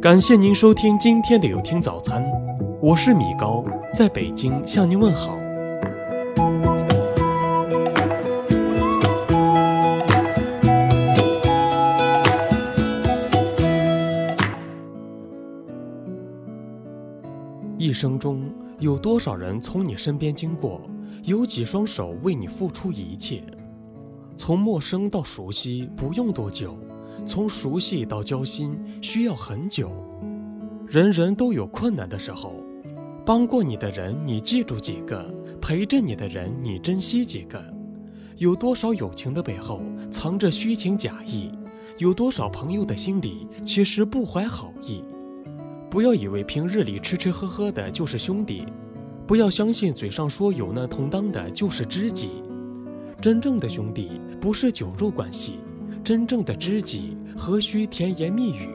感谢您收听今天的有听早餐，我是米高，在北京向您问好。一生中有多少人从你身边经过？有几双手为你付出一切？从陌生到熟悉不用多久，从熟悉到交心需要很久。人人都有困难的时候，帮过你的人你记住几个？陪着你的人你珍惜几个？有多少友情的背后藏着虚情假意？有多少朋友的心里其实不怀好意？不要以为平日里吃吃喝喝的就是兄弟，不要相信嘴上说有难同当的就是知己。真正的兄弟不是酒肉关系，真正的知己何须甜言蜜语？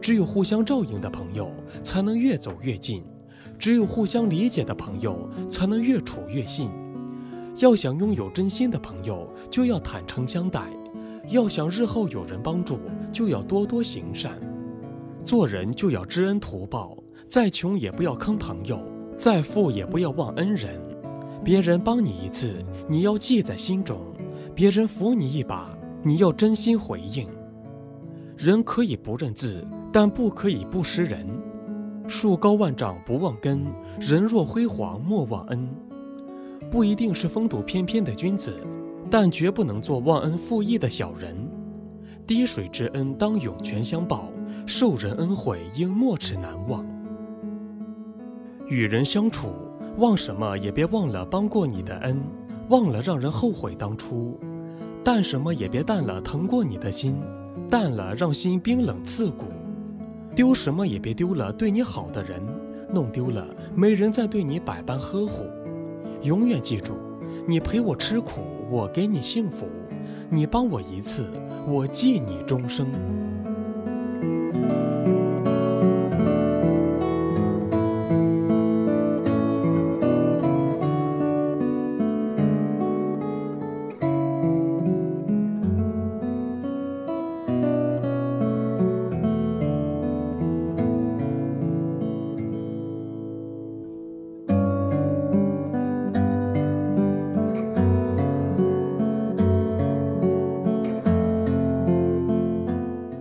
只有互相照应的朋友才能越走越近，只有互相理解的朋友才能越处越近。要想拥有真心的朋友，就要坦诚相待；要想日后有人帮助，就要多多行善。做人就要知恩图报，再穷也不要坑朋友，再富也不要忘恩人。别人帮你一次，你要记在心中；别人扶你一把，你要真心回应。人可以不认字，但不可以不识人。树高万丈不忘根，人若辉煌莫忘恩。不一定是风度翩翩的君子，但绝不能做忘恩负义的小人。滴水之恩当涌泉相报。受人恩惠应没齿难忘。与人相处，忘什么也别忘了帮过你的恩，忘了让人后悔当初；淡什么也别淡了疼过你的心，淡了让心冰冷刺骨；丢什么也别丢了对你好的人，弄丢了没人再对你百般呵护。永远记住，你陪我吃苦，我给你幸福；你帮我一次，我记你终生。